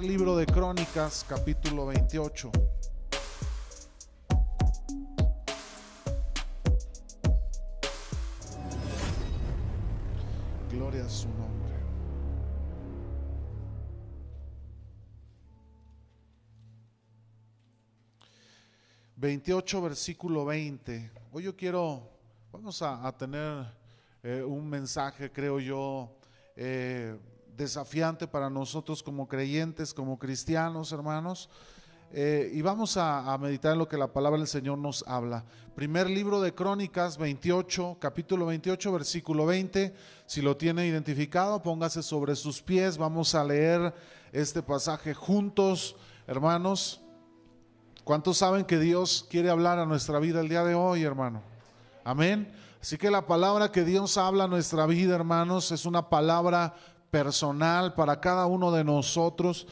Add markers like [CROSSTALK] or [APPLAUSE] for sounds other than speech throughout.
libro de Crónicas, capítulo 28. Gloria a su nombre. Veintiocho, versículo 20. Hoy yo quiero, vamos a, tener eh, un mensaje, creo yo, eh, desafiante para nosotros como creyentes, como cristianos, hermanos. Eh, y vamos a, a, meditar en lo que la palabra del Señor nos habla. Primer libro de Crónicas 28, capítulo 28, versículo 20. Si lo tiene identificado, póngase sobre sus pies. Vamos a leer este pasaje juntos, hermanos. ¿Cuántos saben que Dios quiere hablar a nuestra vida el día de hoy, hermano? Amén. Así que la palabra que Dios habla a nuestra vida, hermanos, es una palabra personal para cada uno de nosotros.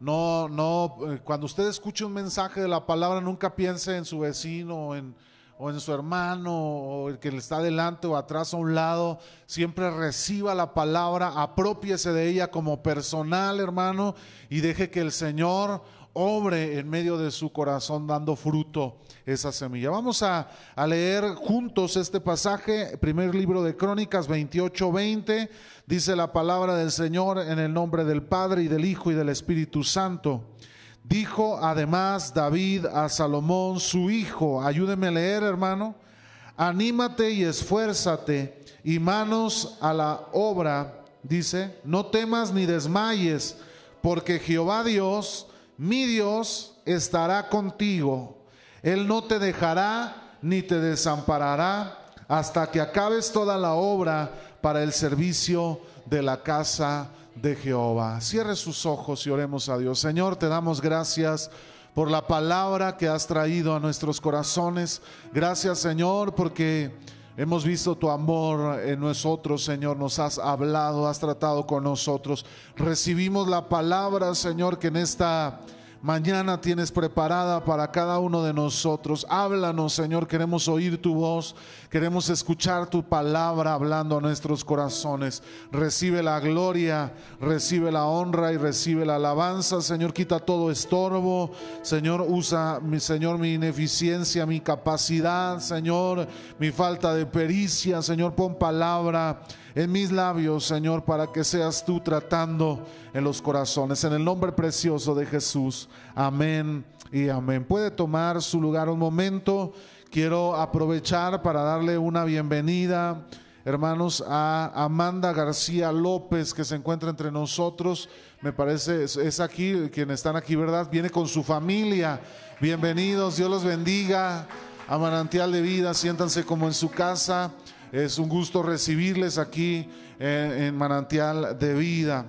No, no, eh, cuando usted escuche un mensaje de la palabra, nunca piense en su vecino o en, o en su hermano o el que le está delante o atrás a un lado. Siempre reciba la palabra, apropiese de ella como personal, hermano, y deje que el Señor obre en medio de su corazón dando fruto esa semilla. Vamos a, a leer juntos este pasaje, primer libro de Crónicas 28, 20. Dice la palabra del Señor en el nombre del Padre y del Hijo y del Espíritu Santo. Dijo además David a Salomón, su hijo, ayúdeme a leer hermano, anímate y esfuérzate y manos a la obra, dice, no temas ni desmayes, porque Jehová Dios, mi Dios, estará contigo. Él no te dejará ni te desamparará hasta que acabes toda la obra para el servicio de la casa de Jehová. Cierre sus ojos y oremos a Dios. Señor, te damos gracias por la palabra que has traído a nuestros corazones. Gracias, Señor, porque hemos visto tu amor en nosotros, Señor. Nos has hablado, has tratado con nosotros. Recibimos la palabra, Señor, que en esta mañana tienes preparada para cada uno de nosotros. Háblanos, Señor, queremos oír tu voz, queremos escuchar tu palabra hablando a nuestros corazones. Recibe la gloria, recibe la honra y recibe la alabanza. Señor, quita todo estorbo. Señor, usa, mi Señor, mi ineficiencia, mi capacidad, Señor, mi falta de pericia. Señor, pon palabra en mis labios, Señor, para que seas tú tratando en los corazones. En el nombre precioso de Jesús. Amén y amén. Puede tomar su lugar un momento. Quiero aprovechar para darle una bienvenida, hermanos, a Amanda García López, que se encuentra entre nosotros. Me parece, es aquí, quienes están aquí, ¿verdad? Viene con su familia. Bienvenidos, Dios los bendiga. A Manantial de Vida, siéntanse como en su casa. Es un gusto recibirles aquí en, Manantial de Vida.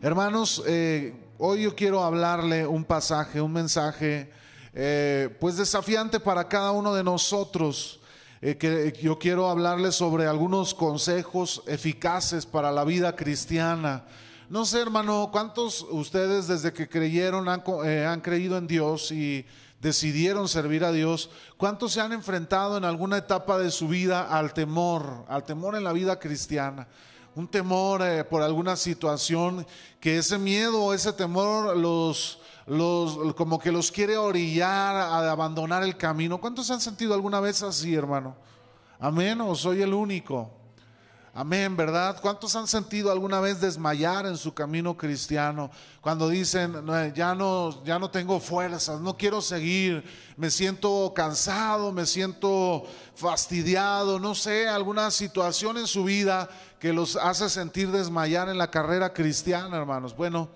Hermanos, eh, hoy yo quiero hablarle un pasaje, un mensaje, eh, pues desafiante para cada uno de nosotros. Eh, que yo quiero hablarle sobre algunos consejos eficaces para la vida cristiana. No sé, hermano, ¿cuántos ustedes desde que creyeron han creído en Dios y decidieron servir a Dios, ¿cuántos se han enfrentado en alguna etapa de su vida al temor, al temor en la vida cristiana? Un temor eh, por alguna situación, que ese miedo, ese temor los, los, como que los quiere orillar a abandonar el camino. ¿Cuántos han sentido alguna vez así, hermano? Amén, o soy el único. Amén, ¿verdad? ¿Cuántos han sentido alguna vez desmayar en su camino cristiano? Cuando dicen, "No, ya no, ya no tengo fuerzas, no quiero seguir, me siento cansado, me siento fastidiado, no sé, alguna situación en su vida que los hace sentir desmayar en la carrera cristiana, hermanos. Bueno,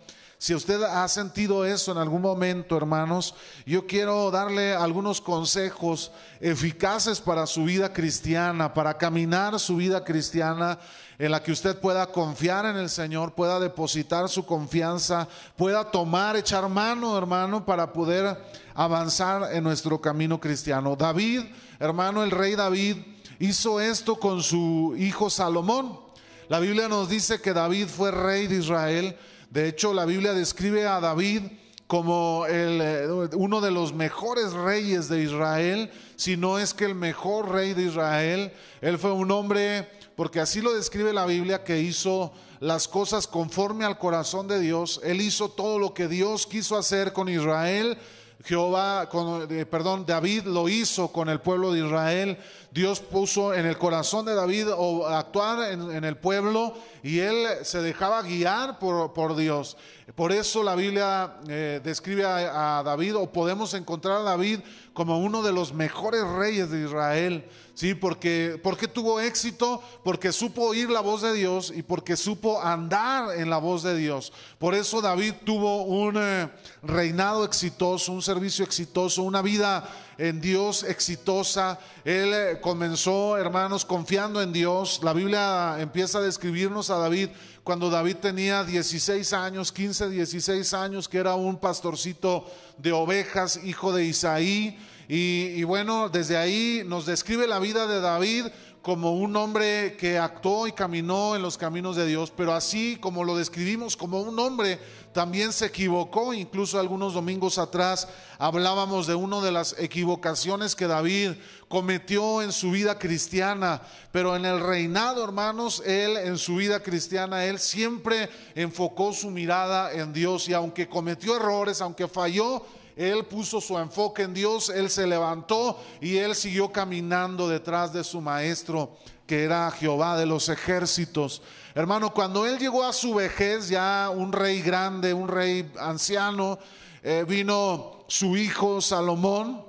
si usted ha sentido eso en algún momento, hermanos, yo quiero darle algunos consejos eficaces para su vida cristiana, para caminar su vida cristiana en la que usted pueda confiar en el Señor, pueda depositar su confianza, pueda tomar, echar mano, hermano, para poder avanzar en nuestro camino cristiano. David, hermano, el rey David hizo esto con su hijo Salomón. La Biblia nos dice que David fue rey de Israel. De hecho, la Biblia describe a David como el, eh, uno de los mejores reyes de Israel, si no es que el mejor rey de Israel. Él fue un hombre porque así lo describe la Biblia, que hizo las cosas conforme al corazón de Dios. Él hizo todo lo que Dios quiso hacer con Israel. Jehová, con, eh, perdón, David lo hizo con el pueblo de Israel. Dios puso en el corazón de David o actuar en, el pueblo y él se dejaba guiar por, por Dios. Por eso la Biblia eh, describe a, David o podemos encontrar a David como uno de los mejores reyes de Israel. Sí, porque, porque tuvo éxito, porque supo oír la voz de Dios y porque supo andar en la voz de Dios. Por eso David tuvo un eh, reinado exitoso, un servicio exitoso, una vida en Dios exitosa. Él eh, comenzó, hermanos, confiando en Dios. La Biblia empieza a describirnos a David cuando David tenía 16 años, 15, 16 años, que era un pastorcito de ovejas, hijo de Isaí. Y, bueno, desde ahí nos describe la vida de David como un hombre que actuó y caminó en los caminos de Dios, pero así como lo describimos como un hombre, también se equivocó. Incluso algunos domingos atrás hablábamos de una de las equivocaciones que David cometió en su vida cristiana, pero en el reinado, hermanos, él en su vida cristiana, él siempre enfocó su mirada en Dios y aunque cometió errores, aunque falló, él puso su enfoque en Dios, él se levantó y él siguió caminando detrás de su maestro, que era Jehová de los ejércitos. Hermano, cuando él llegó a su vejez, ya un rey grande, un rey anciano, eh, vino su hijo Salomón,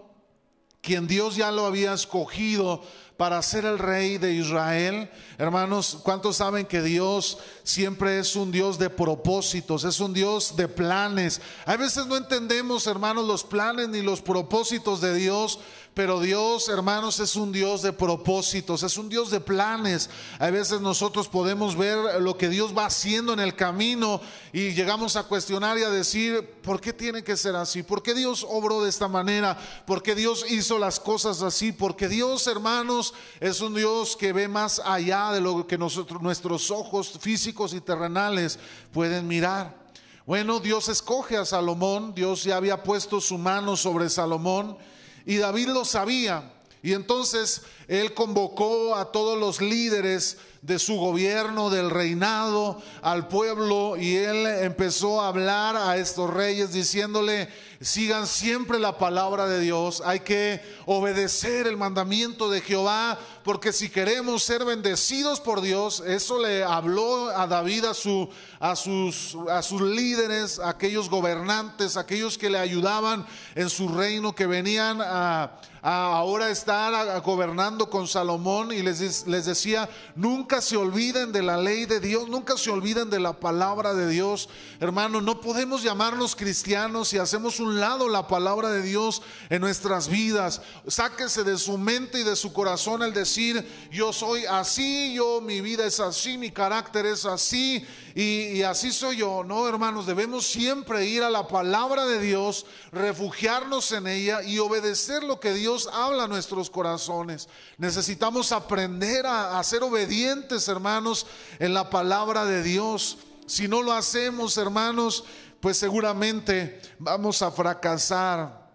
quien Dios ya lo había escogido para ser el rey de Israel. Hermanos, ¿cuántos saben que Dios siempre es un Dios de propósitos, es un Dios de planes? A veces no entendemos, hermanos, los planes ni los propósitos de Dios, pero Dios, hermanos, es un Dios de propósitos, es un Dios de planes. A veces nosotros podemos ver lo que Dios va haciendo en el camino y llegamos a cuestionar y a decir, ¿por qué tiene que ser así? ¿Por qué Dios obró de esta manera? ¿Por qué Dios hizo las cosas así? Porque Dios, hermanos, es un Dios que ve más allá de lo que nuestros ojos físicos y terrenales pueden mirar. Bueno, Dios escoge a Salomón, Dios ya había puesto su mano sobre Salomón y David lo sabía. Y entonces él convocó a todos los líderes de su gobierno, del reinado, al pueblo, y él empezó a hablar a estos reyes diciéndole, sigan siempre la palabra de Dios, hay que obedecer el mandamiento de Jehová, porque si queremos ser bendecidos por Dios, eso le habló a David, a, su, a, sus, a sus líderes, a aquellos gobernantes, aquellos que le ayudaban en su reino, que venían a, ahora estar gobernando con Salomón y les, les decía, nunca se olviden de la ley de Dios, nunca se olviden de la palabra de Dios. Hermano, no podemos llamarnos cristianos si hacemos un lado la palabra de Dios en nuestras vidas. Sáquese de su mente y de su corazón el decir, yo soy así, yo mi vida es así, mi carácter es así y, así soy yo. No, hermanos, debemos siempre ir a la palabra de Dios, refugiarnos en ella y obedecer lo que Dios habla a nuestros corazones. Necesitamos aprender a, ser obedientes, hermanos, en la palabra de Dios. Si no lo hacemos, hermanos, pues seguramente vamos a fracasar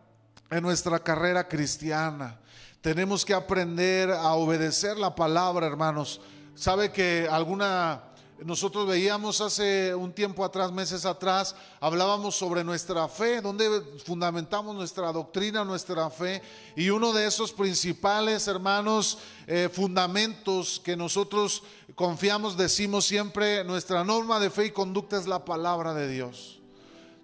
en nuestra carrera cristiana. Tenemos que aprender a obedecer la palabra, hermanos. Sabe que alguna nosotros veíamos hace un tiempo atrás, meses atrás, hablábamos sobre nuestra fe, donde fundamentamos nuestra doctrina, nuestra fe. Y uno de esos principales, hermanos, eh, fundamentos que nosotros confiamos, decimos siempre, nuestra norma de fe y conducta es la palabra de Dios.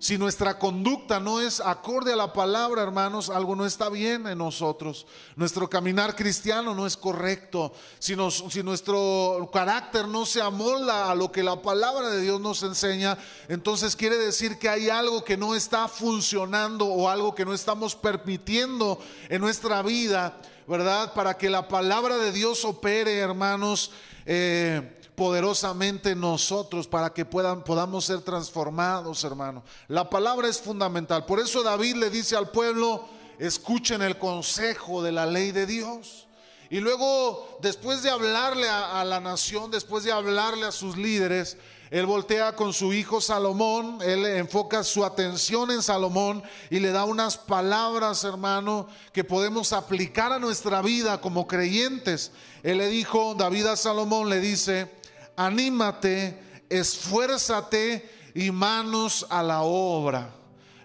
Si nuestra conducta no es acorde a la palabra, hermanos, algo no está bien en nosotros. Nuestro caminar cristiano no es correcto. Si, si, nuestro carácter no se amolda a lo que la palabra de Dios nos enseña, entonces quiere decir que hay algo que no está funcionando o algo que no estamos permitiendo en nuestra vida, ¿verdad? Para que la palabra de Dios opere, hermanos. Eh, poderosamente nosotros para que puedan, podamos ser transformados, hermano. La palabra es fundamental. Por eso David le dice al pueblo, escuchen el consejo de la ley de Dios. Y luego, después de hablarle a, a la nación, después de hablarle a sus líderes, él voltea con su hijo Salomón, él enfoca su atención en Salomón y le da unas palabras, hermano, que podemos aplicar a nuestra vida como creyentes. Él le dijo, David a Salomón le dice, anímate, esfuérzate y manos a la obra.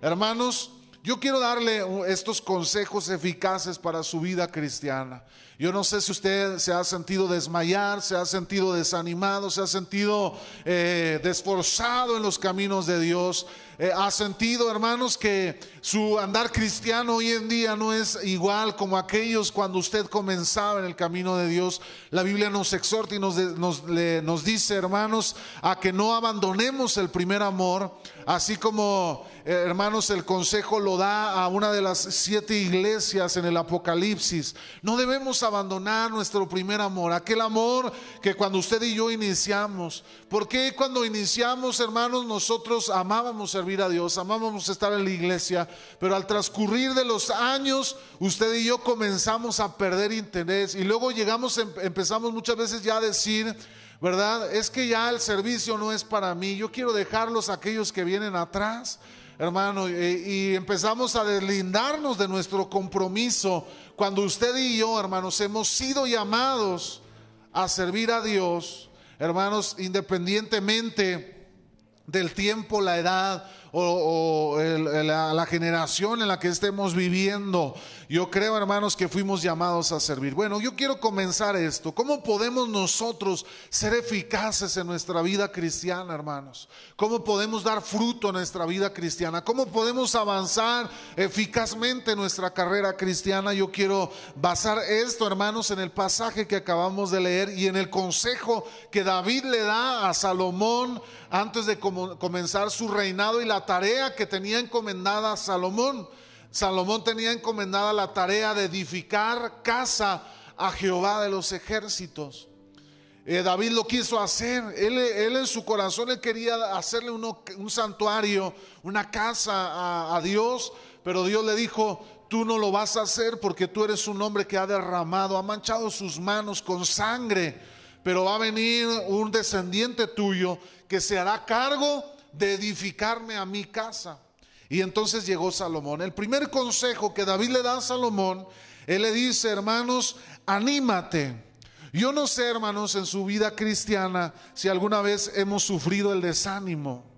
Hermanos, yo quiero darle estos consejos eficaces para su vida cristiana. Yo no sé si usted se ha sentido desmayar, se ha sentido desanimado, se ha sentido eh, desforzado en los caminos de Dios. Eh, ha sentido, hermanos, que su andar cristiano hoy en día no es igual como aquellos cuando usted comenzaba en el camino de Dios. La Biblia nos exhorta y nos, nos, nos dice, hermanos, a que no abandonemos el primer amor, así como eh, hermanos, el consejo lo da a una de las siete iglesias en el Apocalipsis. No debemos abandonar nuestro primer amor, aquel amor que cuando usted y yo iniciamos. porque cuando iniciamos, hermanos, nosotros amábamos servir a Dios, amábamos estar en la iglesia, pero al transcurrir de los años, usted y yo comenzamos a perder interés y luego llegamos, em, empezamos muchas veces ya a decir, ¿verdad? Es que ya el servicio no es para mí, yo quiero dejarlos a aquellos que vienen atrás hermano, y, empezamos a deslindarnos de nuestro compromiso cuando usted y yo, hermanos, hemos sido llamados a servir a Dios, hermanos, independientemente del tiempo, la edad o, la, generación en la que estemos viviendo. Yo creo, hermanos, que fuimos llamados a servir. Bueno, yo quiero comenzar esto. ¿Cómo podemos nosotros ser eficaces en nuestra vida cristiana, hermanos? ¿Cómo podemos dar fruto en nuestra vida cristiana? ¿Cómo podemos avanzar eficazmente en nuestra carrera cristiana? Yo quiero basar esto, hermanos, en el pasaje que acabamos de leer y en el consejo que David le da a Salomón antes de comenzar su reinado y la tarea que tenía encomendada Salomón. Salomón tenía encomendada la tarea de edificar casa a Jehová de los ejércitos. Eh, David lo quiso hacer. Él, en su corazón él quería hacerle un santuario, una casa a, Dios, pero Dios le dijo, tú no lo vas a hacer porque tú eres un hombre que ha derramado, ha manchado sus manos con sangre, pero va a venir un descendiente tuyo que se hará cargo de edificarme a mi casa. Y entonces llegó Salomón. El primer consejo que David le da a Salomón, él le dice, hermanos, anímate. Yo no sé, hermanos, en su vida cristiana si alguna vez hemos sufrido el desánimo.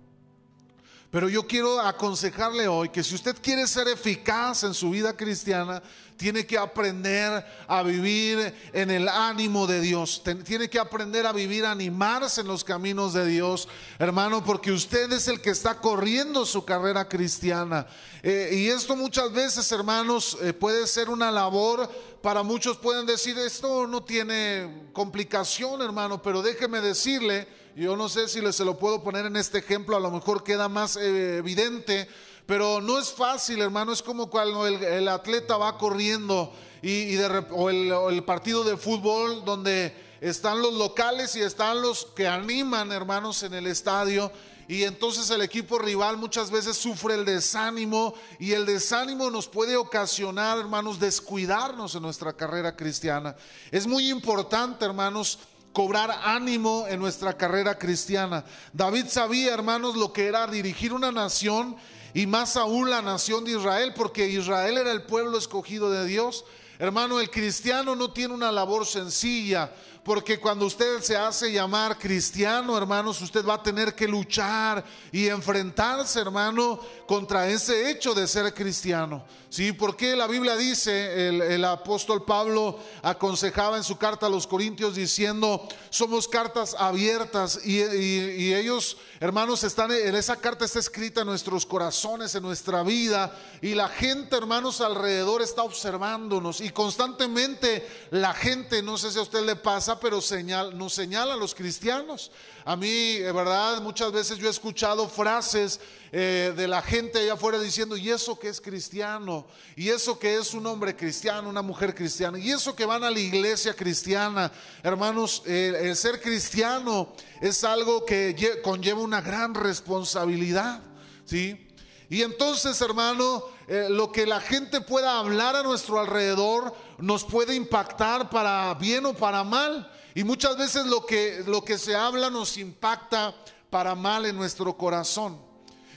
Pero yo quiero aconsejarle hoy que si usted quiere ser eficaz en su vida cristiana, tiene que aprender a vivir en el ánimo de Dios. Tiene que aprender a vivir, a animarse en los caminos de Dios, hermano, porque usted es el que está corriendo su carrera cristiana. Eh, y esto muchas veces, hermanos, eh, puede ser una labor. Para muchos pueden decir, esto no tiene complicación, hermano, pero déjeme decirle, yo no sé si se lo puedo poner en este ejemplo, a lo mejor queda más eh, evidente, pero no es fácil, hermano, es como cuando el, atleta va corriendo y, o, el, partido de fútbol donde están los locales y están los que animan, hermanos, en el estadio. Y entonces el equipo rival muchas veces sufre el desánimo y el desánimo nos puede ocasionar, hermanos, descuidarnos en nuestra carrera cristiana. Es muy importante, hermanos, cobrar ánimo en nuestra carrera cristiana. David sabía, hermanos, lo que era dirigir una nación y más aún la nación de Israel, porque Israel era el pueblo escogido de Dios. Hermano, el cristiano no tiene una labor sencilla, porque cuando usted se hace llamar cristiano, hermanos, usted va a tener que luchar y enfrentarse, hermano, contra ese hecho de ser cristiano. Sí, porque la Biblia dice, el, apóstol Pablo aconsejaba en su carta a los Corintios diciendo, somos cartas abiertas y, y ellos, hermanos, están en esa carta está escrita en nuestros corazones, en nuestra vida y la gente, hermanos, alrededor está observándonos y constantemente la gente, no sé si a usted le pasa, pero señal, nos señala a los cristianos. A mí, eh, verdad, muchas veces yo he escuchado frases eh, de la gente allá afuera diciendo, y eso que es cristiano, y eso que es un hombre cristiano, una mujer cristiana, y eso que van a la iglesia cristiana. Hermanos, el ser cristiano es algo que conlleva una gran responsabilidad, ¿sí? Y entonces, hermano, eh, lo que la gente pueda hablar a nuestro alrededor nos puede impactar para bien o para mal. Y muchas veces lo que, lo que se habla nos impacta para mal en nuestro corazón.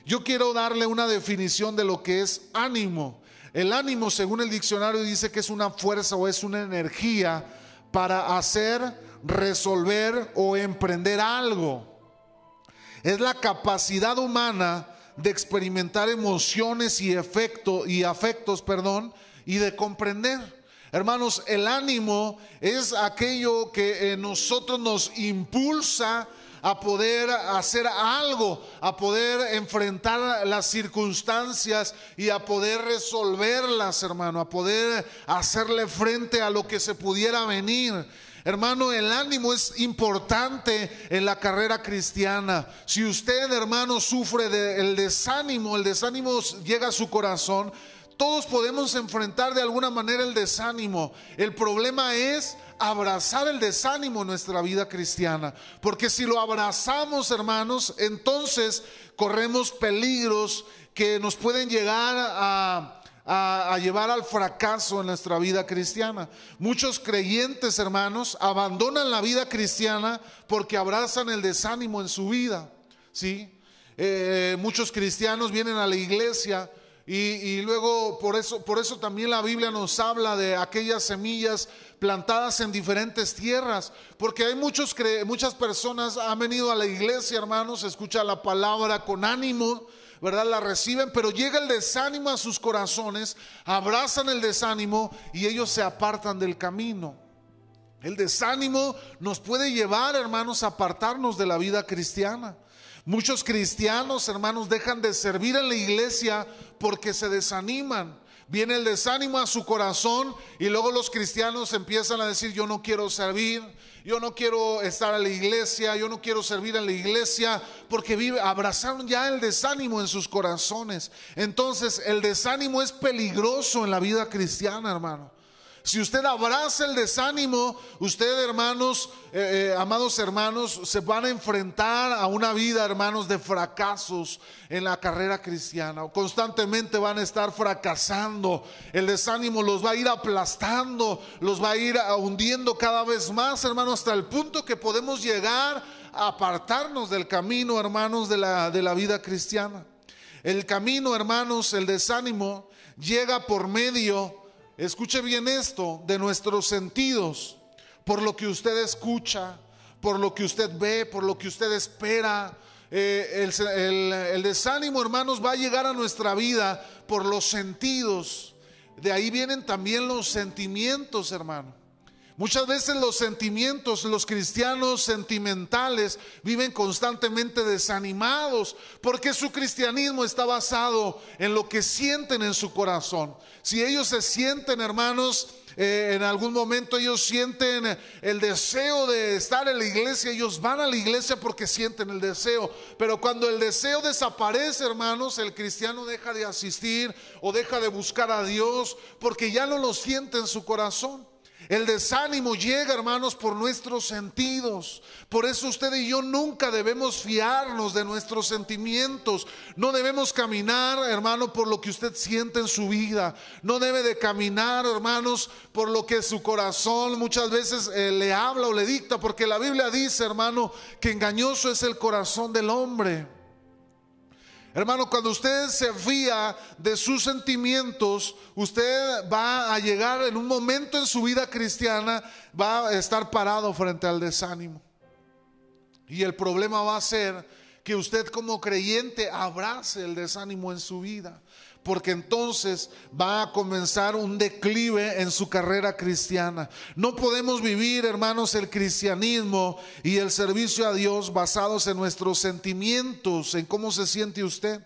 Yo quiero darle una definición de lo que es ánimo. El ánimo, según el diccionario, dice que es una fuerza o es una energía para hacer, resolver o emprender algo. Es la capacidad humana de experimentar emociones y, efecto, y afectos, perdón, y de comprender. Hermanos, el ánimo es aquello que en nosotros nos impulsa a poder hacer algo, a poder enfrentar las circunstancias y a poder resolverlas, hermano, a poder hacerle frente a lo que se pudiera venir. Hermano, el ánimo es importante en la carrera cristiana. Si usted, hermano, sufre del desánimo, el desánimo llega a su corazón, todos podemos enfrentar de alguna manera el desánimo. El problema es abrazar el desánimo en nuestra vida cristiana. Porque si lo abrazamos, hermanos, entonces corremos peligros que nos pueden llegar a, llevar al fracaso en nuestra vida cristiana. Muchos creyentes, hermanos, abandonan la vida cristiana porque abrazan el desánimo en su vida. ¿sí? Eh, muchos cristianos vienen a la iglesia y, luego por eso, por eso también la Biblia nos habla de aquellas semillas plantadas en diferentes tierras, porque hay muchos, muchas personas han venido a la iglesia, hermanos, escuchan la palabra con ánimo, ¿verdad? La reciben, pero llega el desánimo a sus corazones, abrazan el desánimo y ellos se apartan del camino. El desánimo nos puede llevar, hermanos, a apartarnos de la vida cristiana. Muchos cristianos, hermanos, dejan de servir en la iglesia porque se desaniman. Viene el desánimo a su corazón y luego los cristianos empiezan a decir, yo no quiero servir, yo no quiero estar en la iglesia, yo no quiero servir en la iglesia, porque vive, abrazaron ya el desánimo en sus corazones. Entonces, el desánimo es peligroso en la vida cristiana, hermano. Si usted abraza el desánimo, usted, hermanos, eh, eh, amados hermanos, se van a enfrentar a una vida, hermanos, de fracasos en la carrera cristiana. Constantemente van a estar fracasando. El desánimo los va a ir aplastando, los va a ir hundiendo cada vez más, hermanos, hasta el punto que podemos llegar a apartarnos del camino, hermanos, de la, de la vida cristiana. El camino, hermanos, el desánimo llega por medio escuche bien esto, de nuestros sentidos, por lo que usted escucha, por lo que usted ve, por lo que usted espera. Eh, el, desánimo, hermanos, va a llegar a nuestra vida por los sentidos. De ahí vienen también los sentimientos, hermano. Muchas veces los sentimientos, los cristianos sentimentales viven constantemente desanimados porque su cristianismo está basado en lo que sienten en su corazón. Si ellos se sienten, hermanos, eh, en algún momento ellos sienten el deseo de estar en la iglesia, ellos van a la iglesia porque sienten el deseo. Pero cuando el deseo desaparece, hermanos, el cristiano deja de asistir o deja de buscar a Dios porque ya no lo siente en su corazón. El desánimo llega, hermanos, por nuestros sentidos. Por eso usted y yo nunca debemos fiarnos de nuestros sentimientos. No debemos caminar, hermano, por lo que usted siente en su vida. No debe de caminar, hermanos, por lo que su corazón muchas veces eh, le habla o le dicta. Porque la Biblia dice, hermano, que engañoso es el corazón del hombre. Hermano, cuando usted se fía de sus sentimientos, usted va a llegar en un momento en su vida cristiana, va a estar parado frente al desánimo. Y el problema va a ser que usted como creyente abrace el desánimo en su vida porque entonces va a comenzar un declive en su carrera cristiana. No podemos vivir, hermanos, el cristianismo y el servicio a Dios basados en nuestros sentimientos, en cómo se siente usted.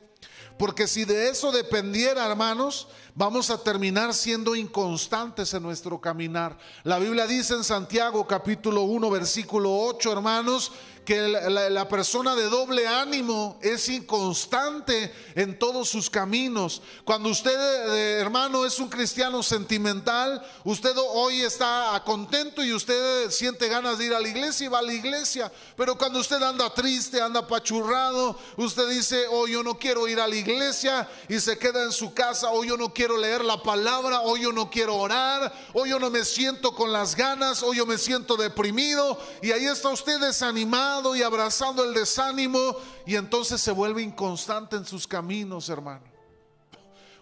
Porque si de eso dependiera, hermanos, vamos a terminar siendo inconstantes en nuestro caminar. La Biblia dice en Santiago capítulo 1, versículo 8, hermanos, que la, persona de doble ánimo es inconstante en todos sus caminos. Cuando usted, eh, hermano, es un cristiano sentimental, usted hoy está contento y usted siente ganas de ir a la iglesia y va a la iglesia. Pero cuando usted anda triste, anda pachurrado, usted dice, hoy yo no quiero ir a la iglesia y se queda en su casa, hoy yo no quiero leer la palabra, hoy yo no quiero orar, hoy yo no me siento con las ganas, hoy yo me siento deprimido y ahí está usted desanimado y abrazando el desánimo y entonces se vuelve inconstante en sus caminos, hermano.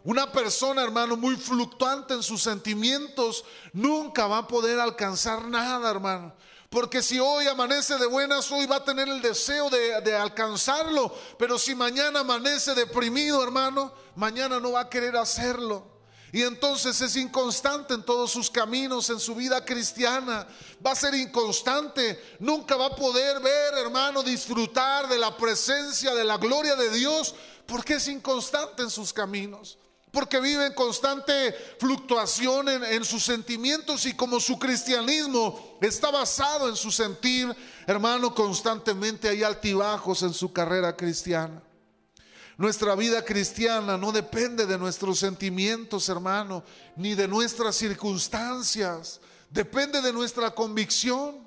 Una persona, hermano, muy fluctuante en sus sentimientos, nunca va a poder alcanzar nada, hermano. Porque si hoy amanece de buenas, hoy va a tener el deseo de, de, alcanzarlo. Pero si mañana amanece deprimido, hermano, mañana no va a querer hacerlo. Y entonces es inconstante en todos sus caminos, en su vida cristiana. Va a ser inconstante. Nunca va a poder ver, hermano, disfrutar de la presencia, de la gloria de Dios, porque es inconstante en sus caminos porque vive en constante fluctuación en, sus sentimientos y como su cristianismo está basado en su sentir, hermano, constantemente hay altibajos en su carrera cristiana. Nuestra vida cristiana no depende de nuestros sentimientos, hermano, ni de nuestras circunstancias, depende de nuestra convicción.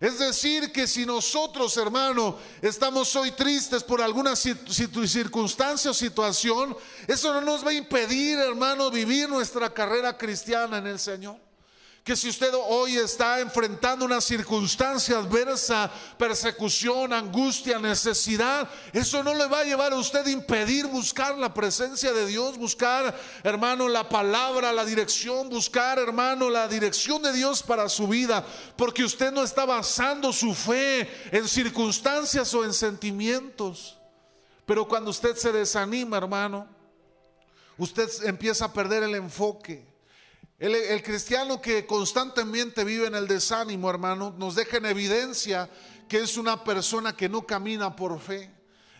Es decir, que si nosotros, hermano, estamos hoy tristes por alguna circunstancia o situación, eso no nos va a impedir, hermano, vivir nuestra carrera cristiana en el Señor que si usted hoy está enfrentando una circunstancia adversa, persecución, angustia, necesidad, eso no le va a llevar a usted a impedir buscar la presencia de Dios, buscar, hermano, la palabra, la dirección, buscar, hermano, la dirección de Dios para su vida, porque usted no está basando su fe en circunstancias o en sentimientos. Pero cuando usted se desanima, hermano, usted empieza a perder el enfoque. El, cristiano que constantemente vive en el desánimo, hermano, nos deja en evidencia que es una persona que no camina por fe.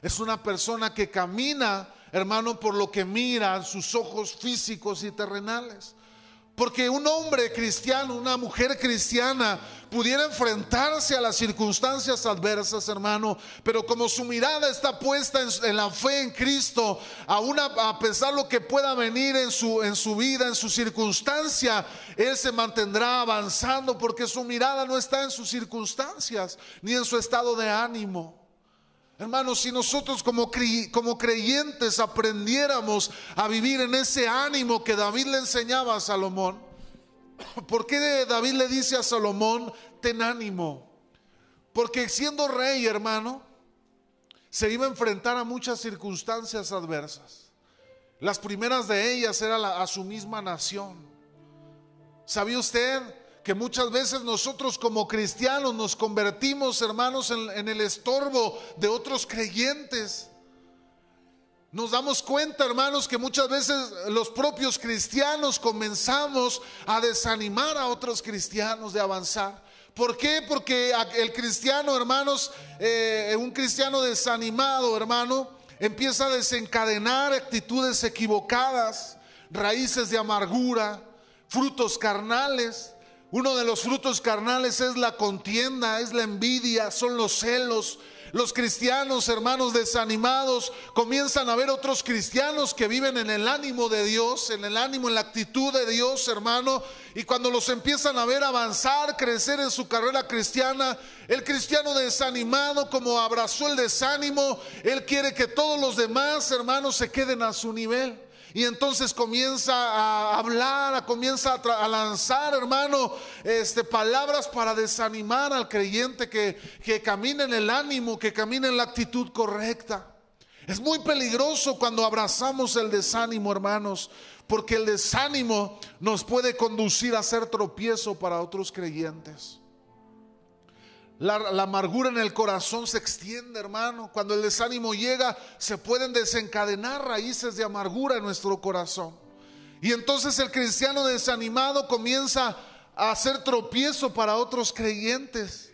Es una persona que camina, hermano, por lo que mira sus ojos físicos y terrenales. Porque un hombre cristiano, una mujer cristiana pudiera enfrentarse a las circunstancias adversas, hermano, pero como su mirada está puesta en, la fe en Cristo, aún a, pesar lo que pueda venir en su, en su vida, en su circunstancia, él se mantendrá avanzando porque su mirada no está en sus circunstancias ni en su estado de ánimo. Hermanos, si nosotros como, creyentes aprendiéramos a vivir en ese ánimo que David le enseñaba a Salomón, [COUGHS] ¿por qué David le dice a Salomón, ten ánimo? Porque siendo rey, hermano, se iba a enfrentar a muchas circunstancias adversas. Las primeras de ellas era a su misma nación. ¿Sabía usted que muchas veces nosotros como cristianos nos convertimos, hermanos, en, el estorbo de otros creyentes. Nos damos cuenta, hermanos, que muchas veces los propios cristianos comenzamos a desanimar a otros cristianos de avanzar. ¿Por qué? Porque el cristiano, hermanos, eh, un cristiano desanimado, hermano, empieza a desencadenar actitudes equivocadas, raíces de amargura, frutos carnales. Uno de los frutos carnales es la contienda, es la envidia, son los celos. Los cristianos, hermanos desanimados, comienzan a ver otros cristianos que viven en el ánimo de Dios, en el ánimo, en la actitud de Dios, hermano. Y cuando los empiezan a ver avanzar, crecer en su carrera cristiana, el cristiano desanimado, como abrazó el desánimo, él quiere que todos los demás, hermanos, se queden a su nivel. Y entonces comienza a hablar, comienza a, lanzar, hermano, este, palabras para desanimar al creyente que, que en el ánimo, que camina en la actitud correcta. Es muy peligroso cuando abrazamos el desánimo, hermanos, porque el desánimo nos puede conducir a ser tropiezo para otros creyentes. La, amargura en el corazón se extiende, hermano. Cuando el desánimo llega, se pueden desencadenar raíces de amargura en nuestro corazón. Y entonces el cristiano desanimado comienza a hacer tropiezo para otros creyentes.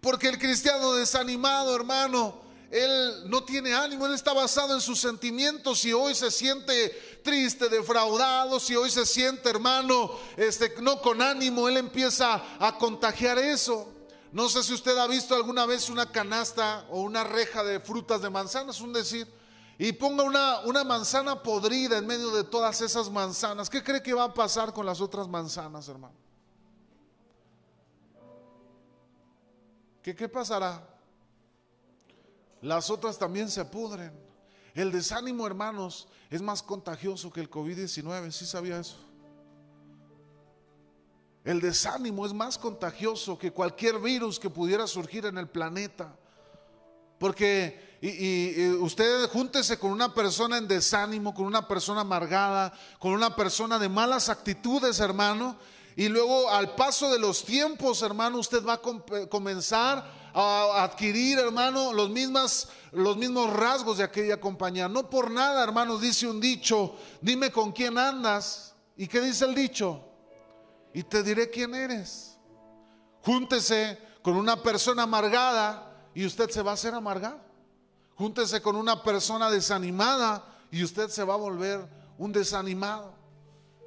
Porque el cristiano desanimado, hermano, él no tiene ánimo, él está basado en sus sentimientos. Si hoy se siente triste, defraudado, si hoy se siente, hermano, este, no con ánimo, él empieza a contagiar eso. No sé si usted ha visto alguna vez una canasta o una reja de frutas de manzanas, un decir, y ponga una, una manzana podrida en medio de todas esas manzanas. ¿Qué cree que va a pasar con las otras manzanas, hermano? ¿Qué, qué pasará? Las otras también se pudren. El desánimo, hermanos, es más contagioso que el COVID-19. ¿Sí sabía eso? El desánimo es más contagioso que cualquier virus que pudiera surgir en el planeta. Porque y, usted júntese con una persona en desánimo, con una persona amargada, con una persona de malas actitudes, hermano. Y luego al paso de los tiempos, hermano, usted va a comenzar a adquirir, hermano, los, mismas, los mismos rasgos de aquella compañía. No por nada, hermanos, dice un dicho, dime con quién andas. ¿Y qué dice el dicho? Y te diré quién eres. Júntese con una persona amargada y usted se va a hacer amargado. Júntese con una persona desanimada y usted se va a volver un desanimado.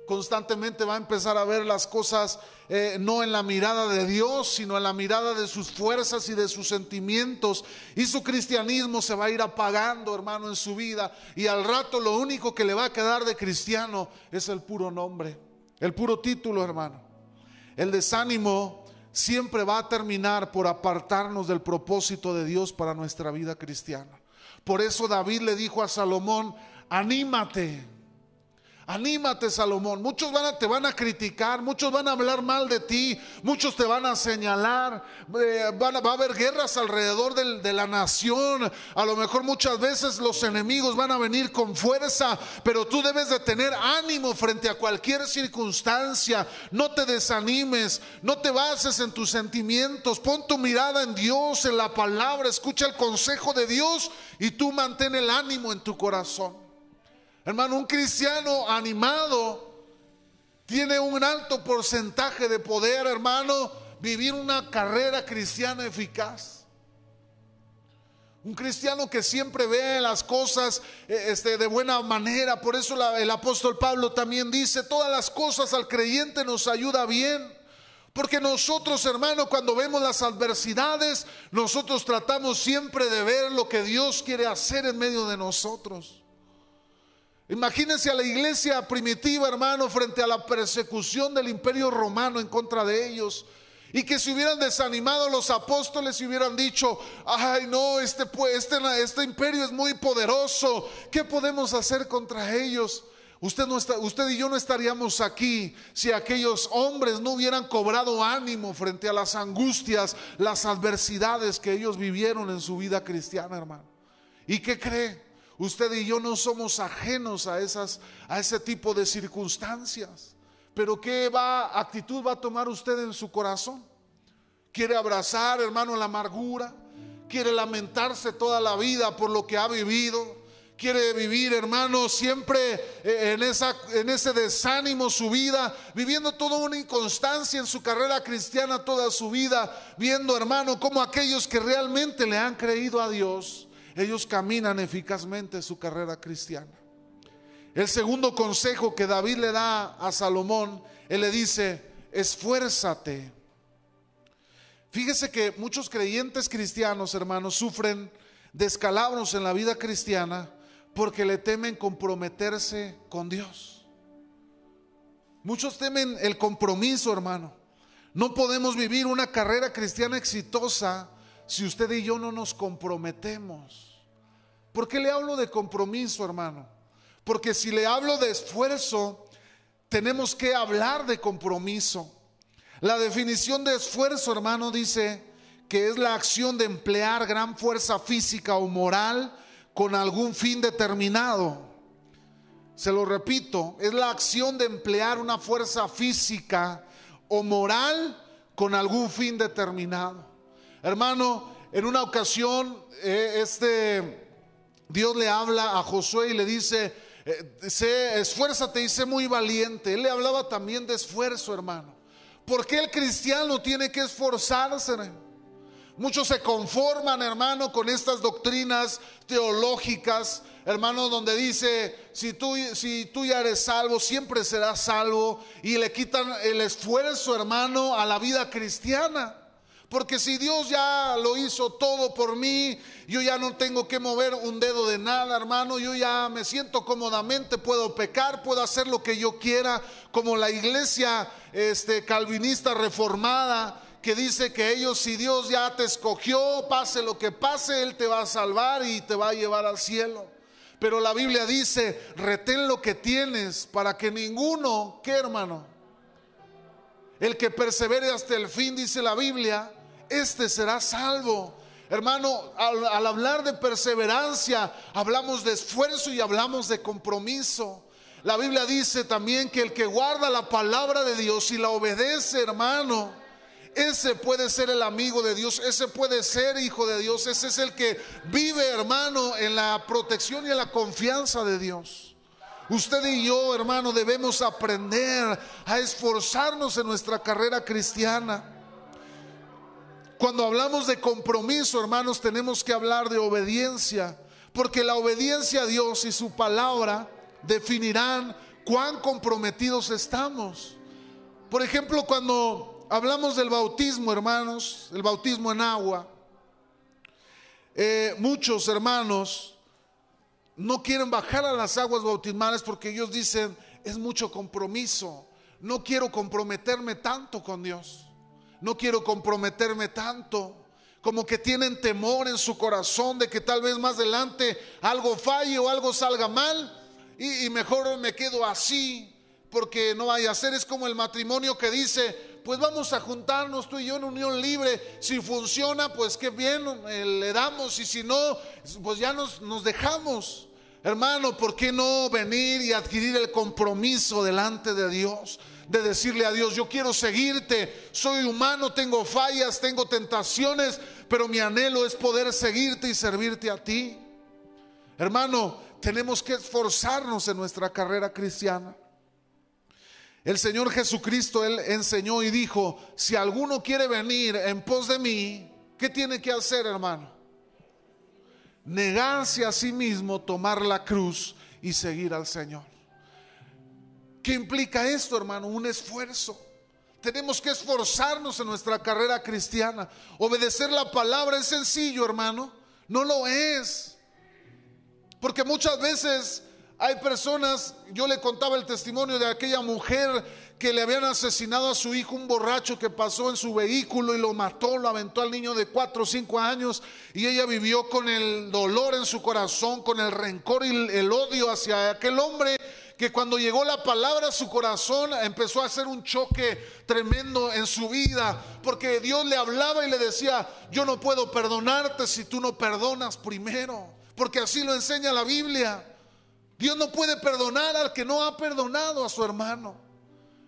Constantemente va a empezar a ver las cosas eh, no en la mirada de Dios, sino en la mirada de sus fuerzas y de sus sentimientos. Y su cristianismo se va a ir apagando, hermano, en su vida. Y al rato lo único que le va a quedar de cristiano es el puro nombre, el puro título, hermano. El desánimo siempre va a terminar por apartarnos del propósito de Dios para nuestra vida cristiana. Por eso David le dijo a Salomón, anímate Anímate, Salomón. Muchos van a, te van a criticar, muchos van a hablar mal de ti, muchos te van a señalar. Eh, van va a haber guerras alrededor de la nación. A lo mejor muchas veces los enemigos van a venir con fuerza, pero tú debes de tener ánimo frente a cualquier circunstancia. No te desanimes, no te bases en tus sentimientos. Pon tu mirada en Dios, en la palabra. Escucha el consejo de Dios y tú mantén el ánimo en tu corazón. Hermano, un cristiano animado tiene un alto porcentaje de poder, hermano, vivir una carrera cristiana eficaz. Un cristiano que siempre ve las cosas eh, este, de buena manera. Por eso el apóstol Pablo también dice, todas las cosas al creyente nos ayuda bien. Porque nosotros, hermano, cuando vemos las adversidades, nosotros tratamos siempre de ver lo que Dios quiere hacer en medio de nosotros. Imagínense a la iglesia primitiva, hermano, frente a la persecución del imperio romano en contra de ellos. Y que se hubieran desanimado los apóstoles y hubieran dicho, ay no, este, este, este imperio es muy poderoso, ¿qué podemos hacer contra ellos? Usted, usted y yo no estaríamos aquí si aquellos hombres no hubieran cobrado ánimo frente a las angustias, las adversidades que ellos vivieron en su vida cristiana, hermano. ¿Y qué cree? Usted y yo no somos ajenos a, esas, a ese tipo de circunstancias. Pero ¿qué va, actitud va a tomar usted en su corazón? ¿Quiere abrazar, hermano, la amargura? ¿Quiere lamentarse toda la vida por lo que ha vivido? quiere vivir, hermano, siempre eh, en, esa, en ese desánimo su vida, viviendo toda una inconstancia en su carrera cristiana toda su vida, viendo, hermano, como aquellos que realmente le han creído a Dios ellos caminan eficazmente su carrera cristiana. El segundo consejo que David le da a Salomón, él le dice, esfuérzate. Fíjese que muchos creyentes cristianos, hermanos, sufren descalabros en la vida cristiana porque le temen comprometerse con Dios. Muchos temen el compromiso, hermano. No podemos vivir una carrera cristiana exitosa si usted y yo no nos comprometemos. ¿Por qué le hablo de compromiso, hermano? Porque si le hablo de esfuerzo, tenemos que hablar de compromiso. La definición de esfuerzo, hermano, dice que es la acción de emplear gran fuerza física o moral con algún fin determinado. Se lo repito, es la acción de emplear una fuerza física o moral con algún fin determinado. Hermano, en una ocasión, eh, este Dios le habla a Josué y le dice, eh, sé, esfuérzate y sé muy valiente. Él le hablaba también de esfuerzo, hermano. ¿Por qué el cristiano tiene que esforzarse? Muchos se conforman, hermano, con estas doctrinas teológicas, hermano, donde dice, si tú, si tú ya eres salvo, siempre serás salvo, y le quitan el esfuerzo, hermano, a la vida cristiana. Porque si Dios ya lo hizo todo por mí, yo ya no tengo que mover un dedo de nada, hermano. Yo ya me siento cómodamente, puedo pecar, puedo hacer lo que yo quiera, como la iglesia este, calvinista reformada que dice que ellos, si Dios ya te escogió, pase lo que pase, Él te va a salvar y te va a llevar al cielo. Pero la Biblia dice, retén lo que tienes para que ninguno, ¿qué hermano? El que persevere hasta el fin, dice la Biblia, este será salvo. Hermano, al, hablar de perseverancia, hablamos de esfuerzo y hablamos de compromiso. La Biblia dice también que el que guarda la palabra de Dios y la obedece, hermano, ese puede ser el amigo de Dios, ese puede ser hijo de Dios, ese es el que vive, hermano, en la protección y en la confianza de Dios. Usted y yo, hermano, debemos aprender a esforzarnos en nuestra carrera cristiana. Cuando hablamos de compromiso, hermanos, tenemos que hablar de obediencia, porque la obediencia a Dios y su palabra definirán cuán comprometidos estamos. Por ejemplo, cuando hablamos del bautismo, hermanos, el bautismo en agua, eh, muchos hermanos no quieren bajar a las aguas bautismales porque ellos dicen, es mucho compromiso, no quiero comprometerme tanto con Dios no quiero comprometerme tanto. Como que tienen temor en su corazón de que tal vez más adelante algo falle o algo salga mal y, mejor me quedo así porque no vaya a ser. Es como el matrimonio que dice, pues vamos a juntarnos tú y yo en unión libre. Si funciona, pues qué bien, eh, le damos. Y si no, pues ya nos, nos dejamos. Hermano, ¿por qué no venir y adquirir el compromiso delante de Dios? de decirle a Dios, yo quiero seguirte, soy humano, tengo fallas, tengo tentaciones, pero mi anhelo es poder seguirte y servirte a ti. Hermano, tenemos que esforzarnos en nuestra carrera cristiana. El Señor Jesucristo, Él enseñó y dijo, si alguno quiere venir en pos de mí, ¿qué tiene que hacer, hermano? Negarse a sí mismo, tomar la cruz y seguir al Señor. ¿Qué implica esto, hermano? Un esfuerzo. Tenemos que esforzarnos en nuestra carrera cristiana. Obedecer la palabra es sencillo, hermano. No lo es. Porque muchas veces hay personas, yo le contaba el testimonio de aquella mujer que le habían asesinado a su hijo, un borracho que pasó en su vehículo y lo mató, lo aventó al niño de 4 o 5 años y ella vivió con el dolor en su corazón, con el rencor y el odio hacia aquel hombre que cuando llegó la palabra a su corazón empezó a hacer un choque tremendo en su vida, porque Dios le hablaba y le decía, yo no puedo perdonarte si tú no perdonas primero, porque así lo enseña la Biblia. Dios no puede perdonar al que no ha perdonado a su hermano.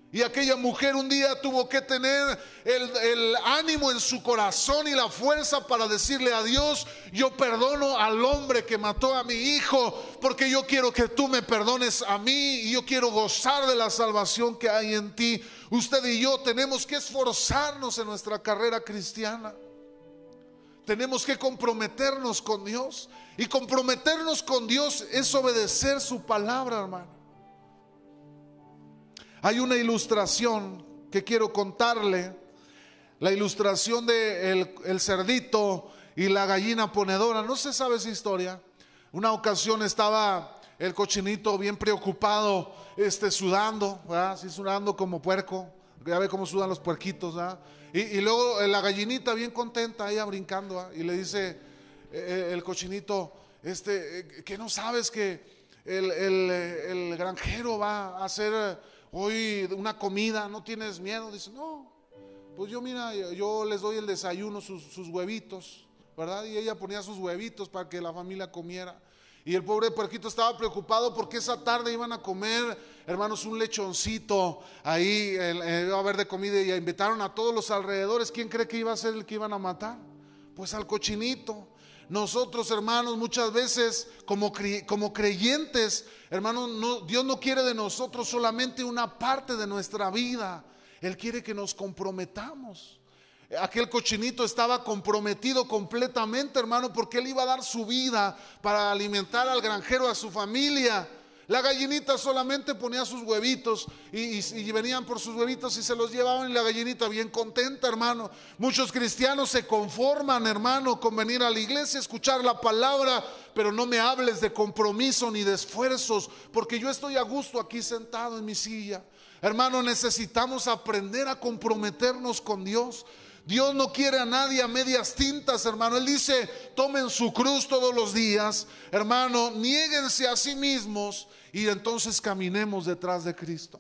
Y aquella mujer un día tuvo que tener el, ánimo en su corazón y la fuerza para decirle a Dios, yo perdono al hombre que mató a mi hijo, porque yo quiero que tú me perdones a mí y yo quiero gozar de la salvación que hay en ti. Usted y yo tenemos que esforzarnos en nuestra carrera cristiana. Tenemos que comprometernos con Dios. Y comprometernos con Dios es obedecer su palabra, hermano. Hay una ilustración que quiero contarle, la ilustración de el, cerdito y la gallina ponedora. No se sabe esa historia. Una ocasión estaba el cochinito bien preocupado, este, sudando, ¿verdad? Así sudando como puerco. Ya ve cómo sudan los puerquitos, Y, luego la gallinita bien contenta, ella brincando, y le dice eh, eh, el cochinito, este, eh, que no sabes que el, el granjero va a hacer hoy una comida, ¿no tienes miedo? Dice, no, pues yo mira, yo les doy el desayuno, sus, huevitos, ¿verdad? Y ella ponía sus huevitos para que la familia comiera. Y el pobre puerquito estaba preocupado porque esa tarde iban a comer, hermanos, un lechoncito ahí, iba a haber de comida y invitaron a todos los alrededores. ¿Quién cree que iba a ser el que iban a matar? Pues al cochinito. Nosotros, hermanos, muchas veces como, como creyentes, hermanos, no, Dios no quiere de nosotros solamente una parte de nuestra vida. Él quiere que nos comprometamos. Aquel cochinito estaba comprometido completamente, hermano, porque él iba a dar su vida para alimentar al granjero, a su familia. La gallinita solamente ponía sus huevitos y, venían por sus huevitos y se los llevaban y la gallinita bien contenta, hermano. Muchos cristianos se conforman, hermano, con venir a la iglesia, escuchar la palabra, pero no me hables de compromiso ni de esfuerzos, porque yo estoy a gusto aquí sentado en mi silla. Hermano, necesitamos aprender a comprometernos con Dios. Dios no quiere a nadie a medias tintas, hermano. Él dice, tomen su cruz todos los días, hermano, niéguense a sí mismos y entonces caminemos detrás de Cristo.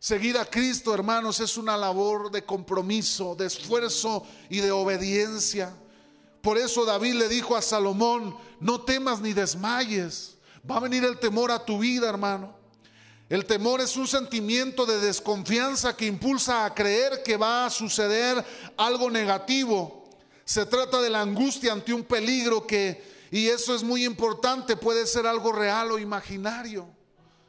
Seguir a Cristo, hermanos, es una labor de compromiso, de esfuerzo y de obediencia. Por eso David le dijo a Salomón, no temas ni desmayes. Va a venir el temor a tu vida, hermano. El temor es un sentimiento de desconfianza que impulsa a creer que va a suceder algo negativo. Se trata de la angustia ante un peligro que, y eso es muy importante, puede ser algo real o imaginario.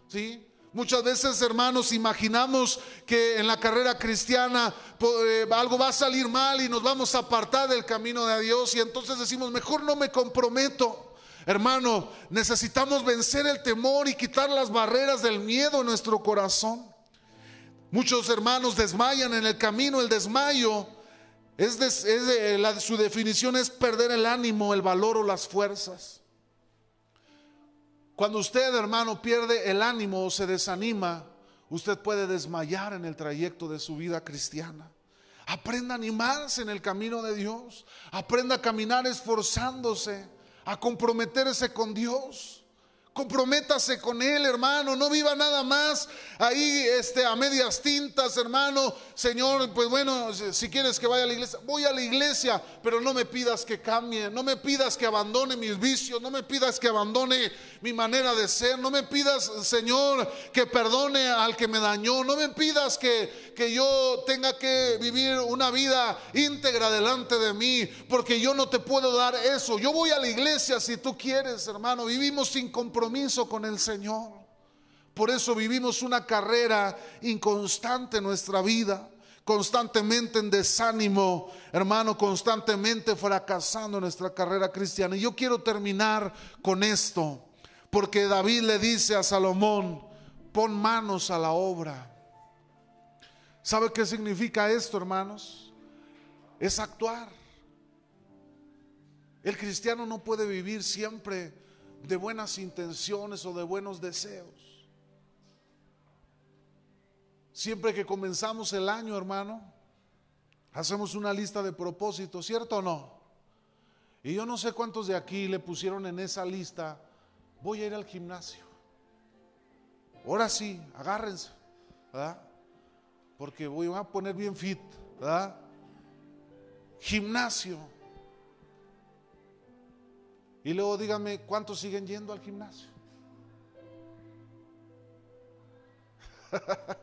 ¿Sí? Muchas veces, hermanos, imaginamos que en la carrera cristiana eh, algo va a salir mal y nos vamos a apartar del camino de Dios y entonces decimos, mejor no me comprometo. Hermano, necesitamos vencer el temor y quitar las barreras del miedo en nuestro corazón. Muchos hermanos desmayan en el camino, el desmayo es, su definición es perder el ánimo, el valor o las fuerzas. Cuando usted, hermano, pierde el ánimo o se desanima, usted puede desmayar en el trayecto de su vida cristiana. Aprenda a animarse en el camino de Dios. Aprenda a caminar esforzándose, a comprometerse con Dios. Comprométase con Él, hermano. No viva nada más ahí este, a medias tintas, hermano. Señor, pues bueno, si quieres que vaya a la iglesia, voy a la iglesia, pero no me pidas que cambie. No me pidas que abandone mis vicios. No me pidas que abandone mi manera de ser. No me pidas, Señor, que perdone al que me dañó. No me pidas que, que yo tenga que vivir una vida íntegra delante de mí, porque yo no te puedo dar eso. Yo voy a la iglesia si tú quieres, hermano. Vivimos sin compromiso con el Señor. Por eso vivimos una carrera inconstante en nuestra vida, constantemente en desánimo, hermano, constantemente fracasando en nuestra carrera cristiana. Y yo quiero terminar con esto, porque David le dice a Salomón, pon manos a la obra. ¿Sabe qué significa esto, hermanos? Es actuar. El cristiano no puede vivir siempre de buenas intenciones o de buenos deseos. Siempre que comenzamos el año, hermano, hacemos una lista de propósitos, ¿cierto o no? Y yo no sé cuántos de aquí le pusieron en esa lista, voy a ir al gimnasio. Ahora sí, agárrense, ¿verdad? Porque voy a poner bien fit, ¿verdad? Gimnasio. Y luego díganme, ¿cuántos siguen yendo al gimnasio? [LAUGHS]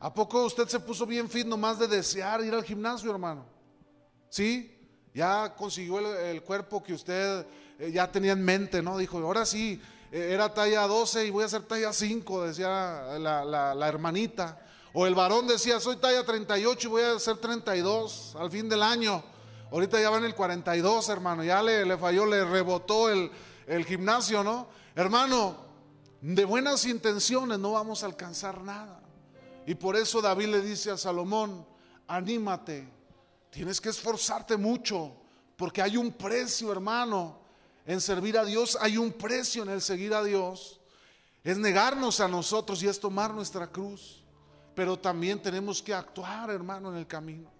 ¿A poco usted se puso bien fit nomás de desear ir al gimnasio, hermano? ¿Sí? Ya consiguió el, cuerpo que usted eh, ya tenía en mente, ¿no? Dijo, ahora sí, eh, era talla 12 y voy a hacer talla 5, decía la, la hermanita. O el varón decía, soy talla 38 y voy a hacer 32 al fin del año. Ahorita ya va en el 42, hermano. Ya le, le falló, le rebotó el, el gimnasio, ¿no? Hermano, de buenas intenciones no vamos a alcanzar nada. Y por eso David le dice a Salomón, anímate, tienes que esforzarte mucho, porque hay un precio, hermano, en servir a Dios, hay un precio en el seguir a Dios. Es negarnos a nosotros y es tomar nuestra cruz. Pero también tenemos que actuar, hermano, en el camino.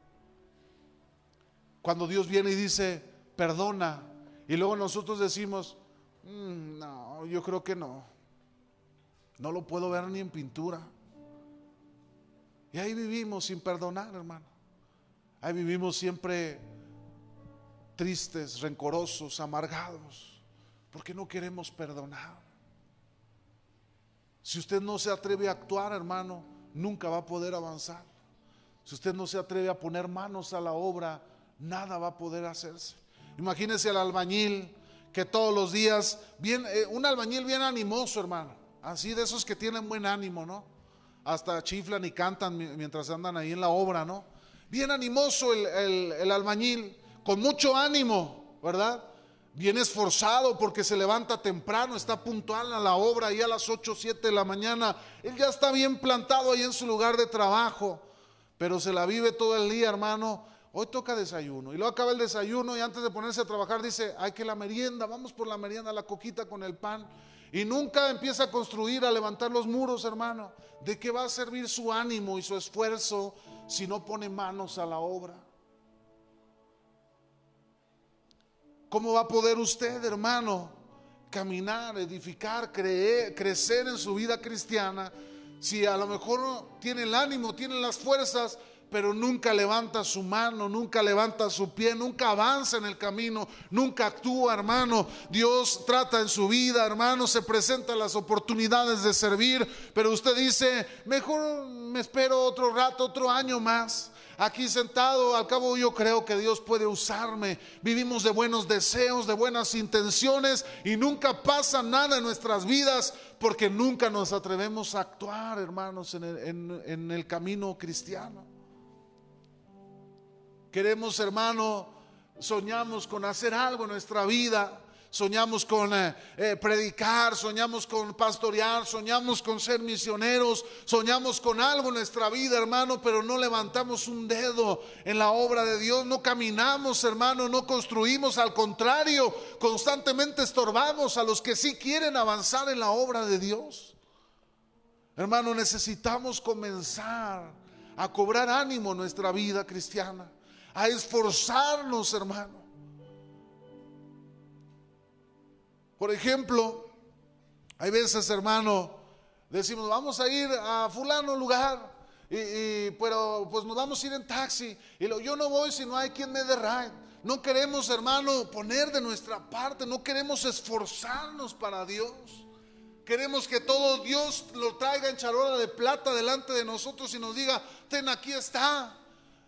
Cuando Dios viene y dice, perdona, y luego nosotros decimos, mm, no, yo creo que no. No lo puedo ver ni en pintura. Y ahí vivimos sin perdonar, hermano. Ahí vivimos siempre tristes, rencorosos, amargados, porque no queremos perdonar. Si usted no se atreve a actuar, hermano, nunca va a poder avanzar. Si usted no se atreve a poner manos a la obra, nada va a poder hacerse. Imagínese al albañil que todos los días, bien, eh, un albañil bien animoso, hermano, así de esos que tienen buen ánimo, ¿no? Hasta chiflan y cantan mientras andan ahí en la obra, ¿no? Bien animoso el, el albañil, con mucho ánimo, ¿verdad? Bien esforzado porque se levanta temprano, está puntual a la obra y a las 8 7 de la mañana. Él ya está bien plantado ahí en su lugar de trabajo, pero se la vive todo el día, hermano, hoy toca desayuno. Y luego acaba el desayuno y antes de ponerse a trabajar dice, hay que la merienda, vamos por la merienda, la coquita con el pan. Y nunca empieza a construir, a levantar los muros, hermano. ¿De qué va a servir su ánimo y su esfuerzo si no pone manos a la obra? ¿Cómo va a poder usted, hermano, caminar, edificar, creer, crecer en su vida cristiana si a lo mejor tiene el ánimo, tiene las fuerzas, pero nunca levanta su mano, nunca levanta su pie, nunca avanza en el camino, nunca actúa, hermano. Dios trata en su vida, hermano, se presentan las oportunidades de servir, pero usted dice, mejor me espero otro rato, otro año más aquí sentado, al cabo yo creo que Dios puede usarme. Vivimos de buenos deseos, de buenas intenciones y nunca pasa nada en nuestras vidas porque nunca nos atrevemos a actuar, hermanos, en el, camino cristiano. Queremos, hermano, soñamos con hacer algo en nuestra vida soñamos con eh, eh, predicar, soñamos con pastorear, soñamos con ser misioneros, soñamos con algo en nuestra vida, hermano, pero no levantamos un dedo en la obra de Dios, no caminamos, hermano, no construimos, al contrario, constantemente estorbamos a los que sí quieren avanzar en la obra de Dios. Hermano, necesitamos comenzar a cobrar ánimo en nuestra vida cristiana, a esforzarnos, hermano Por ejemplo, hay veces, hermano, decimos, vamos a ir a fulano lugar, y, pero pues nos vamos a ir en taxi, y lo, yo no voy si no hay quien me dé ride. No queremos, hermano, poner de nuestra parte, no queremos esforzarnos para Dios. Queremos que todo Dios lo traiga en charola de plata delante de nosotros y nos diga, ten, aquí está.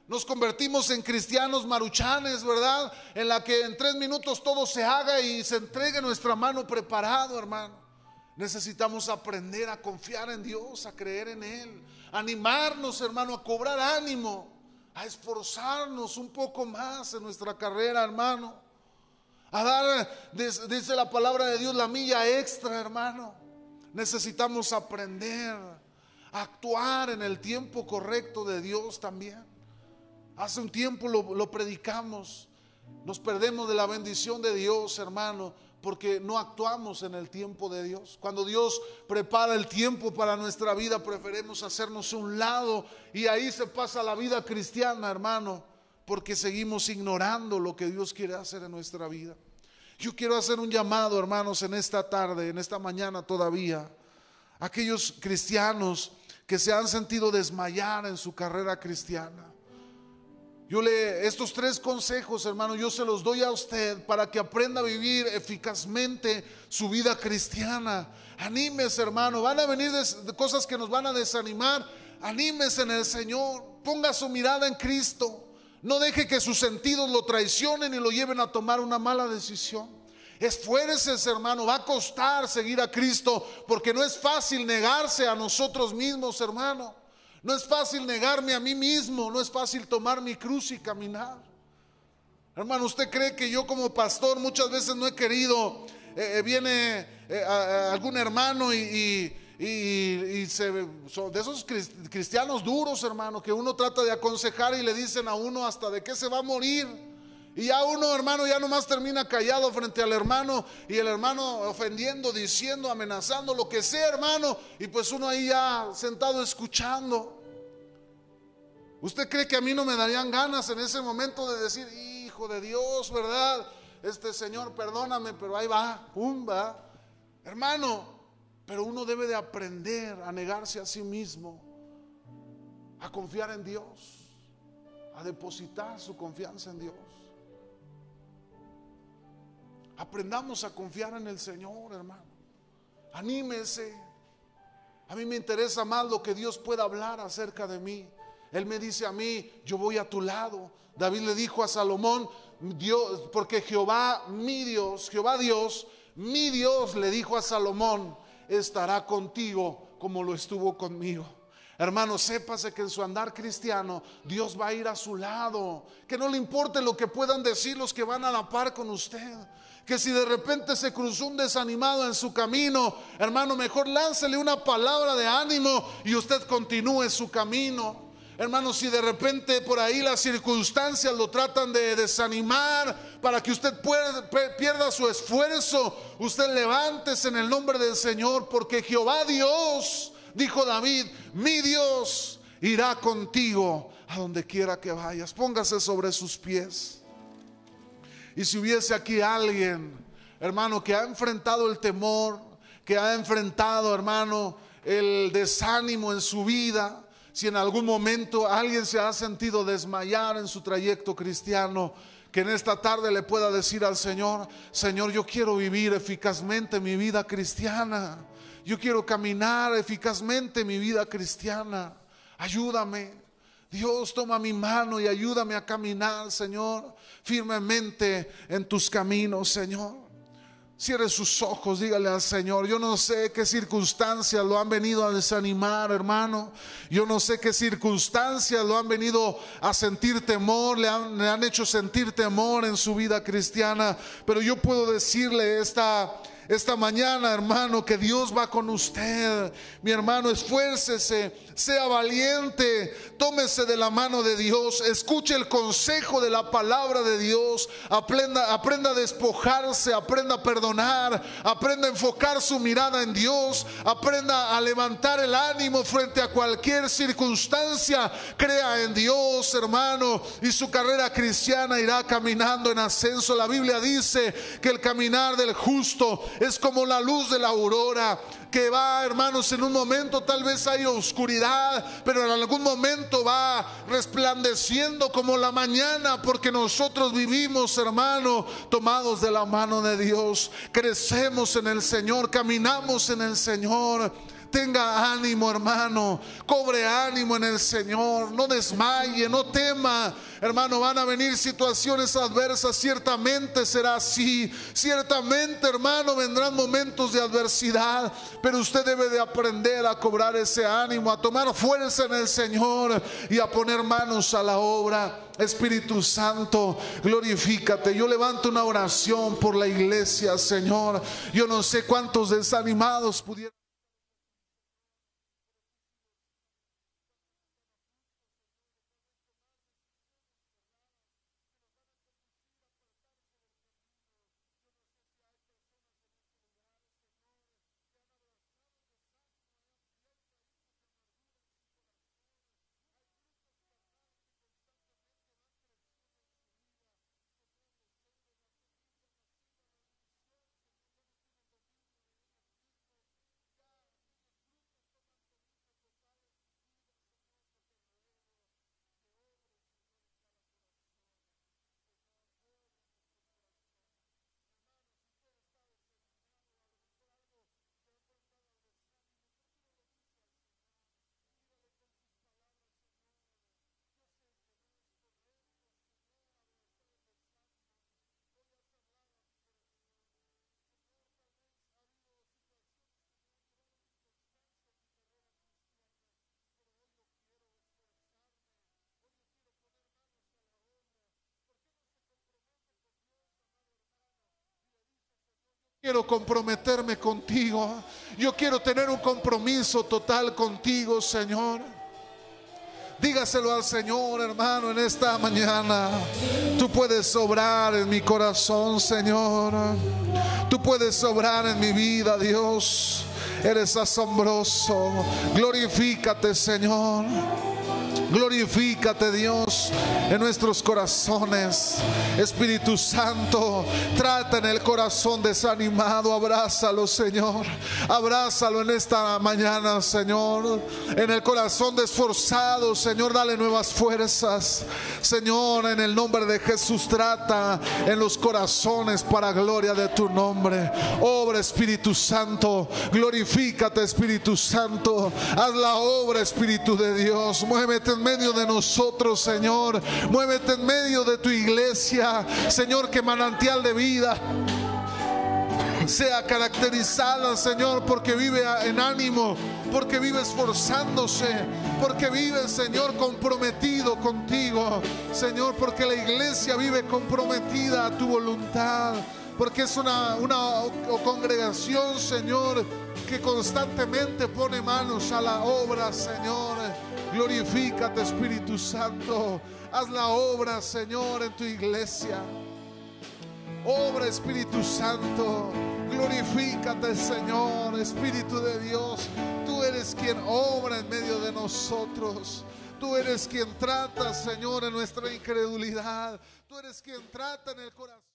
Nos convertimos en cristianos maruchanes, ¿verdad? En la que en tres minutos todo se haga y se entregue nuestra mano preparado, hermano. Necesitamos aprender a confiar en Dios, a creer en Él, animarnos, hermano, a cobrar ánimo, a esforzarnos un poco más en nuestra carrera, hermano. A dar, dice la palabra de Dios, la milla extra, hermano. Necesitamos aprender a actuar en el tiempo correcto de Dios también. Hace un tiempo lo, predicamos. Nos perdemos de la bendición de Dios, hermano, porque no actuamos en el tiempo de Dios. Cuando Dios prepara el tiempo para nuestra vida, preferimos hacernos un lado y ahí se pasa la vida cristiana, hermano, porque seguimos ignorando lo que Dios quiere hacer en nuestra vida. Yo quiero hacer un llamado, hermanos, en esta tarde, en esta mañana todavía, aquellos cristianos que se han sentido desmayar en su carrera cristiana yo le, estos tres consejos, hermano, yo se los doy a usted para que aprenda a vivir eficazmente su vida cristiana. Anímese, hermano. Van a venir cosas que nos van a desanimar. Anímese en el Señor. Ponga su mirada en Cristo. No deje que sus sentidos lo traicionen y lo lleven a tomar una mala decisión. Esfuércese, hermano. Va a costar seguir a Cristo porque no es fácil negarse a nosotros mismos, hermano. No es fácil negarme a mí mismo, no es fácil tomar mi cruz y caminar. Hermano, ¿usted cree que yo como pastor muchas veces no he querido, eh, eh, viene eh, algún hermano y, se, de esos cristianos duros, hermano, que uno trata de aconsejar y le dicen a uno hasta de qué se va a morir? Y ya uno, hermano, ya nomás termina callado frente al hermano y el hermano ofendiendo, diciendo, amenazando, lo que sea, hermano. Y pues uno ahí ya sentado escuchando. ¿Usted cree que a mí no me darían ganas en ese momento de decir, hijo de Dios, verdad? Este Señor, perdóname, pero ahí va, pum, va. Hermano, pero uno debe de aprender a negarse a sí mismo, a confiar en Dios, a depositar su confianza en Dios. Aprendamos a confiar en el Señor, hermano. Anímese. A mí me interesa más lo que Dios pueda hablar acerca de mí él me dice a mí, yo voy a tu lado. David le dijo a Salomón, Dios, porque Jehová, mi Dios, Jehová Dios, mi Dios le dijo a Salomón, estará contigo como lo estuvo conmigo. Hermano, sépase que en su andar cristiano Dios va a ir a su lado. Que no le importe lo que puedan decir los que van a la par con usted. Que si de repente se cruzó un desanimado en su camino, hermano, mejor láncele una palabra de ánimo y usted continúe su camino. Hermanos, si de repente por ahí las circunstancias lo tratan de desanimar para que usted pierda su esfuerzo, usted levántese en el nombre del Señor, porque Jehová Dios, dijo David, mi Dios irá contigo a donde quiera que vayas. Póngase sobre sus pies. Y si hubiese aquí alguien, hermano, que ha enfrentado el temor, que ha enfrentado, hermano, el desánimo en su vida, Si en algún momento alguien se ha sentido desmayar en su trayecto cristiano, que en esta tarde le pueda decir al Señor, Señor, yo quiero vivir eficazmente mi vida cristiana. Yo quiero caminar eficazmente mi vida cristiana. Ayúdame. Dios, toma mi mano y ayúdame a caminar, Señor, firmemente en tus caminos, Señor. Cierre sus ojos, dígale al Señor, yo no sé qué circunstancias lo han venido a desanimar, hermano. Yo no sé qué circunstancias lo han venido a sentir temor, le han, le han hecho sentir temor en su vida cristiana. Pero yo puedo decirle esta esta mañana, hermano, que Dios va con usted. Mi hermano, esfuércese, sea valiente, tómese de la mano de Dios, escuche el consejo de la palabra de Dios, aprenda, aprenda a despojarse, aprenda a perdonar, aprenda a enfocar su mirada en Dios, aprenda a levantar el ánimo frente a cualquier circunstancia, crea en Dios, hermano, y su carrera cristiana irá caminando en ascenso. La Biblia dice que el caminar del justo es como la luz de la aurora que va, hermanos, en un momento tal vez hay oscuridad, pero en algún momento va resplandeciendo como la mañana, porque nosotros vivimos, hermano, tomados de la mano de Dios, crecemos en el Señor, caminamos en el Señor. Tenga ánimo, hermano. Cobre ánimo en el Señor. No desmaye, no tema. Hermano, van a venir situaciones adversas. Ciertamente será así. Ciertamente, hermano, vendrán momentos de adversidad. Pero usted debe de aprender a cobrar ese ánimo, a tomar fuerza en el Señor y a poner manos a la obra. Espíritu Santo, glorifícate. Yo levanto una oración por la iglesia, Señor. Yo no sé cuántos desanimados pudieran. Quiero comprometerme contigo. Yo quiero tener un compromiso total contigo, Señor. Dígaselo al Señor, hermano, en esta mañana. Tú puedes sobrar en mi corazón, Señor. Tú puedes sobrar en mi vida, Dios. Eres asombroso. Glorifícate, Señor. Glorifícate Dios en nuestros corazones. Espíritu Santo, trata en el corazón desanimado. Abrázalo, Señor. Abrázalo en esta mañana, Señor. En el corazón desforzado, Señor, dale nuevas fuerzas. Señor, en el nombre de Jesús, trata en los corazones para gloria de tu nombre. Obra, Espíritu Santo. Glorifícate, Espíritu Santo. Haz la obra, Espíritu de Dios. Muévete en medio de nosotros, Señor. Muévete en medio de tu iglesia, Señor, que manantial de vida sea caracterizada, Señor, porque vive en ánimo, porque vive esforzándose, porque vive, Señor, comprometido contigo, Señor, porque la iglesia vive comprometida a tu voluntad, porque es una, una congregación, Señor, que constantemente pone manos a la obra, Señor. Glorifícate, Espíritu Santo. Haz la obra, Señor, en tu iglesia. Obra, Espíritu Santo. Glorifícate, Señor, Espíritu de Dios. Tú eres quien obra en medio de nosotros. Tú eres quien trata, Señor, en nuestra incredulidad. Tú eres quien trata en el corazón.